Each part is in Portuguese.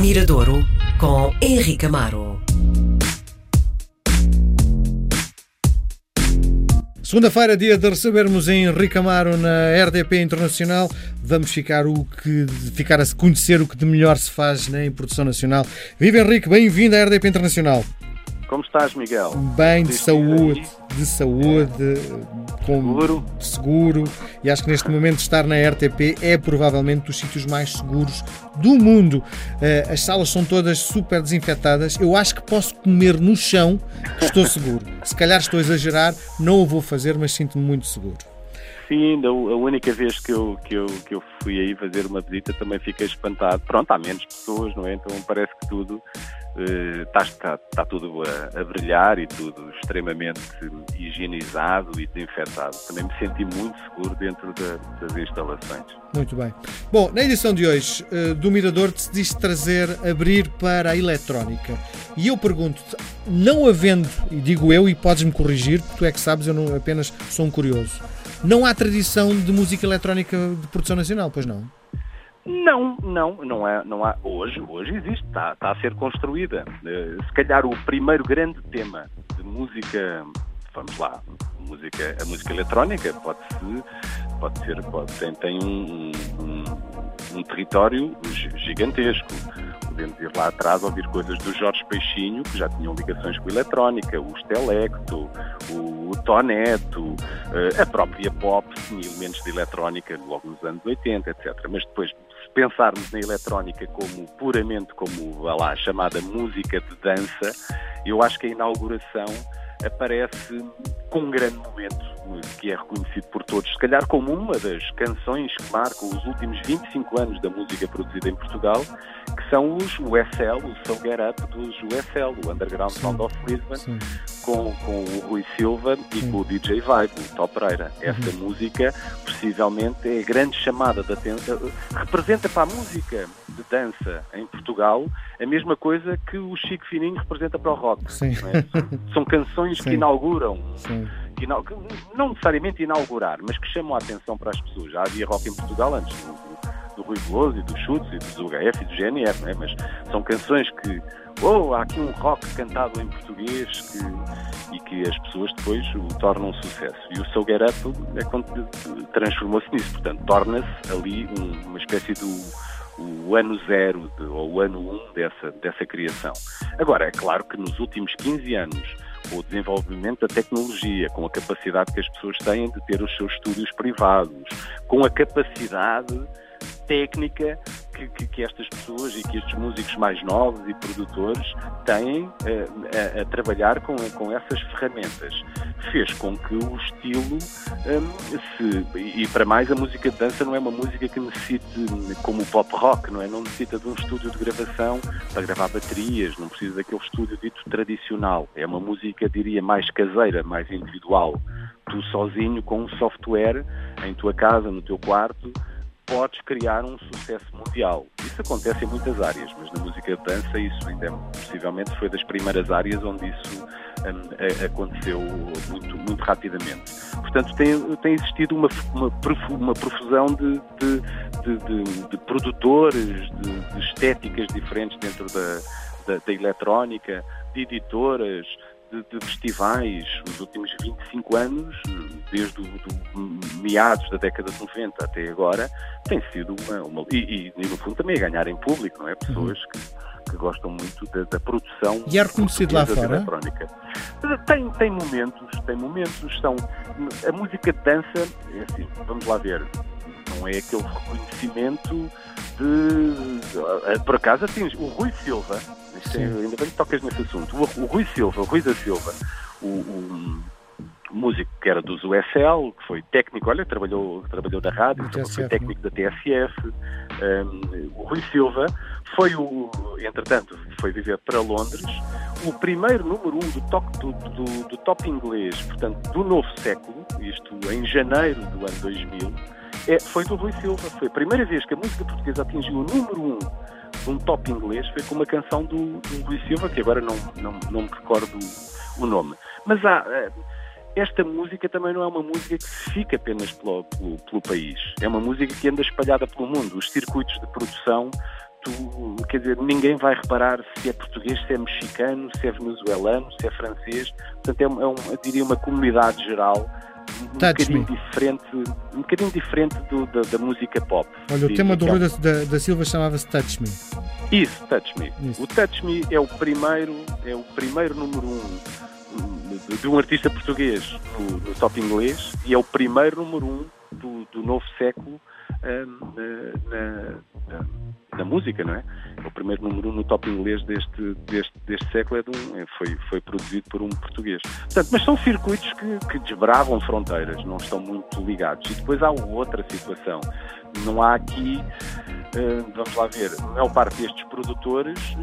Miradouro com Henrique Amaro. Segunda-feira, dia de recebermos Henrique Amaro na RDP Internacional. Vamos ficar, o que, ficar a conhecer o que de melhor se faz né, em produção nacional. Viva Henrique, bem-vindo à RDP Internacional. Como estás, Miguel? Bem, de saúde, de saúde, com Seguro. seguro. E acho que neste momento estar na RTP é provavelmente dos sítios mais seguros do mundo. Eh, as salas são todas super desinfetadas. Eu acho que posso comer no chão, que estou seguro. Se calhar estou a exagerar, não o vou fazer, mas sinto-me muito seguro. Sim, a única vez que eu, que, eu, que eu fui aí fazer uma visita também fiquei espantado. Pronto, há menos pessoas, não é? Então parece que tudo eh, está, está, está tudo a, a brilhar e tudo extremamente higienizado e desinfetado. Também me senti muito seguro dentro da- das instalações. Muito bem. Bom, na edição de hoje eh, do Mirador decidiste trazer, abrir para a eletrónica. E eu pergunto-te, não havendo, e digo eu, e podes-me corrigir, porque tu é que sabes, eu não apenas sou um curioso, não há tradição de música eletrónica de produção nacional, pois não? Não, não, não há, não há. Hoje, hoje existe, está, está a ser construída. Eh, Se calhar o primeiro grande tema de música, vamos lá, música, a música eletrónica pode ser, pode ser, pode, tem, tem um, um, um território gi- gigantesco. Podemos ir lá atrás ouvir coisas do Jorge Peixinho, que já tinham ligações com a eletrónica, o Stelecto, o, Toneto, eh, a própria pop tinha elementos de eletrónica logo nos anos 80, etc. Mas depois, se pensarmos na eletrónica como puramente como a chamada música de dança, eu acho que a inauguração aparece com um grande momento que é reconhecido por todos, se calhar como uma das canções que marcam os últimos 25 anos da música produzida em Portugal, que são os USL, o Soul Get Up dos USL, o Underground Sound of Lisbon, Sim. com, com o Rui Silva e com o DJ Vibe, o Top Pereira. Esta música, possivelmente, é a grande chamada de atenção. Representa para a música de dança em Portugal a mesma coisa que o Chico Fininho representa para o rock. Sim. é? São- São canções Sim. que inauguram, Sim. que inau- que não necessariamente inaugurar, mas que chamam a atenção para as pessoas. Já havia rock em Portugal antes do, do- do Rui Veloso e dos Chutes e do UHF e do GNR, não é? mas são canções que, oh, há aqui um rock cantado em português que, e que as pessoas depois o tornam um sucesso. E o Soul Get Up é quando transformou-se nisso, portanto, torna-se ali um- uma espécie do o ano zero de- ou o ano um dessa, dessa criação. Agora, é claro que nos últimos 15 anos, o desenvolvimento da tecnologia, com a capacidade que as pessoas têm de ter os seus estúdios privados, com a capacidade técnica que, que- que estas pessoas e que estes músicos mais novos e produtores têm eh, a, a trabalhar com, com essas ferramentas, fez com que o estilo hum, se, e para mais a música de dança não é uma música que necessite como o pop rock, não é? Não necessita de um estúdio de gravação para gravar baterias, não precisa daquele estúdio dito tradicional. É uma música, diria, mais caseira, mais individual. Tu sozinho com um software em tua casa, no teu quarto, podes criar um sucesso mundial. Isso acontece em muitas áreas, mas na música de dança isso ainda é, possivelmente foi das primeiras áreas onde isso a- aconteceu muito, muito rapidamente. Portanto, tem, tem existido uma, uma, profu- uma profusão de, de, de, de- produtores, de, de estéticas diferentes dentro da, da, da eletrónica, de editoras, de, de festivais. Os últimos 25 anos, desde o do meados da década de 90 até agora, tem sido uma. uma- e, e, no fundo também a ganhar em público, não é? Pessoas que, que gostam muito da, da produção. E é reconhecido lá fora? eletrónica. Tem, tem momentos, tem momentos. São, a música de dança, é assim, vamos lá ver, não é aquele reconhecimento de. Por acaso, assim, o Rui Silva, é- ainda bem que tocas nesse assunto, o, o Rui Silva, o Rui da Silva, o, o músico que era dos USL, que foi técnico, olha, trabalhou, trabalhou na rádio, Do foi TSF, técnico da TSF. Um, o Rui Silva foi o, entretanto, foi viver para Londres, o primeiro número um do top, do, do- do top inglês, portanto, do novo século, isto em janeiro do ano 2000, é, foi do Rui Silva. Foi a primeira vez que a música portuguesa atingiu o número um de um top inglês, foi com uma canção do, do Rui Silva, que agora não, não, não me recordo o nome. Mas há, eh, esta música também não é uma música que fica apenas pelo, pelo, pelo país. É uma música que anda espalhada pelo mundo. Os circuitos de produção, tu, quer dizer, ninguém vai reparar se é português, se é mexicano, se é venezuelano, se é francês. Portanto, é, é um, diria uma comunidade geral um bocadinho diferente, um bocadinho diferente do- da, da música pop. Olha, o tema do Rui um- da, da, Silva chamava-se Touch Me. Isso, Touch Me. Isso. O Touch Me é o primeiro, é o primeiro número um de, um artista português no, no top inglês e é o primeiro número um do, do novo século hum, na, na- na música, não é? O primeiro número um no top inglês deste, deste, deste século, é de um, é- foi, foi produzido por um português. Portanto, mas são circuitos que, que desbravam fronteiras, não estão muito ligados. E depois há outra situação. Não há aqui Uh, vamos lá ver, a maior parte destes produtores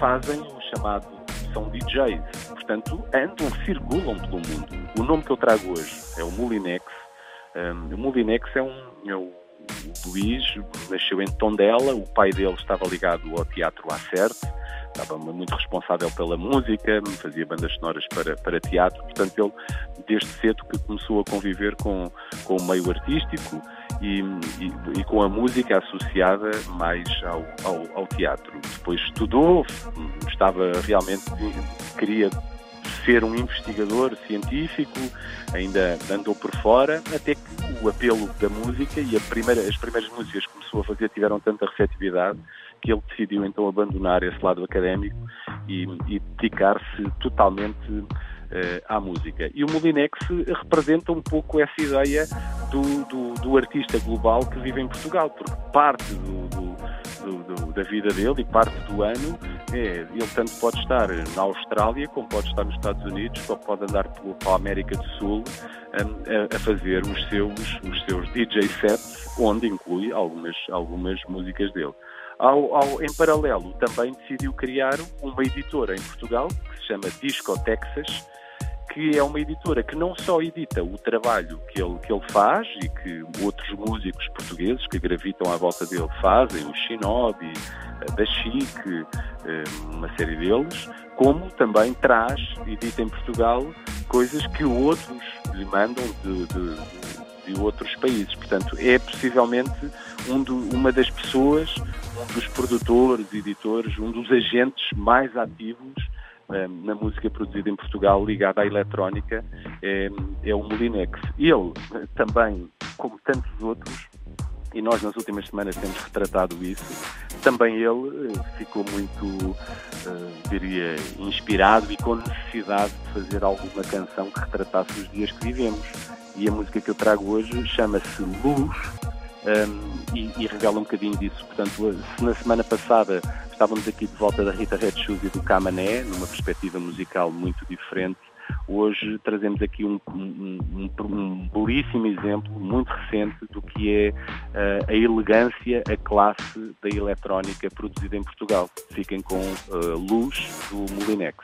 fazem o chamado, são DJs, portanto andam, circulam pelo mundo. O nome que eu trago hoje é o Mulinex. Um, o Mulinex é um, é o, o Luís, nasceu em Tondela, o pai dele estava ligado ao teatro Acerte, estava muito responsável pela música, fazia bandas sonoras para, para teatro, portanto ele desde cedo que começou a conviver com, com o meio artístico e, e- e com a música associada mais ao, ao- ao teatro. Depois estudou, estava realmente, queria ser um investigador científico, ainda andou por fora, até que o apelo da música e primeira- as primeiras músicas que começou a fazer tiveram tanta receptividade que ele decidiu então abandonar esse lado académico e, e dedicar-se totalmente eh, à música. E o Molinex representa um pouco essa ideia do, do- do artista global que vive em Portugal, porque parte do- do- do- da vida dele e parte do ano é, ele tanto pode estar na Austrália como pode estar nos Estados Unidos, ou pode andar pelo- pela América do Sul hum, a, a fazer os seus, os seus DJ sets, onde inclui algumas, algumas músicas dele. Ao- ao- em paralelo, também decidiu criar uma editora em Portugal que se chama Disco Texas, que é uma editora que não só edita o trabalho que ele, que ele faz e que outros músicos portugueses que gravitam à volta dele fazem, o Shinobi, a da Chic, eh, uma série deles, como também traz, edita em Portugal, coisas que outros lhe mandam de, de- de outros países. Portanto, é possivelmente um do- uma das pessoas, um dos produtores, editores, um dos agentes mais ativos na música produzida em Portugal ligada à eletrónica é, é o Molinex. Ele eh, também, como tantos outros, e nós nas últimas semanas temos retratado isso, também ele eh, ficou muito, eh, diria, inspirado e com necessidade de fazer alguma canção que retratasse os dias que vivemos. E a música que eu trago hoje chama-se Luz um, e, e revela um bocadinho disso. Portanto, se na semana passada estávamos aqui de volta da Rita Red Shoes e do Camané, numa perspectiva musical muito diferente, hoje trazemos aqui um, um- um- um belíssimo exemplo, muito recente, do que é uh, a elegância, a classe da eletrónica produzida em Portugal. Fiquem com uh, Luz do Molinex.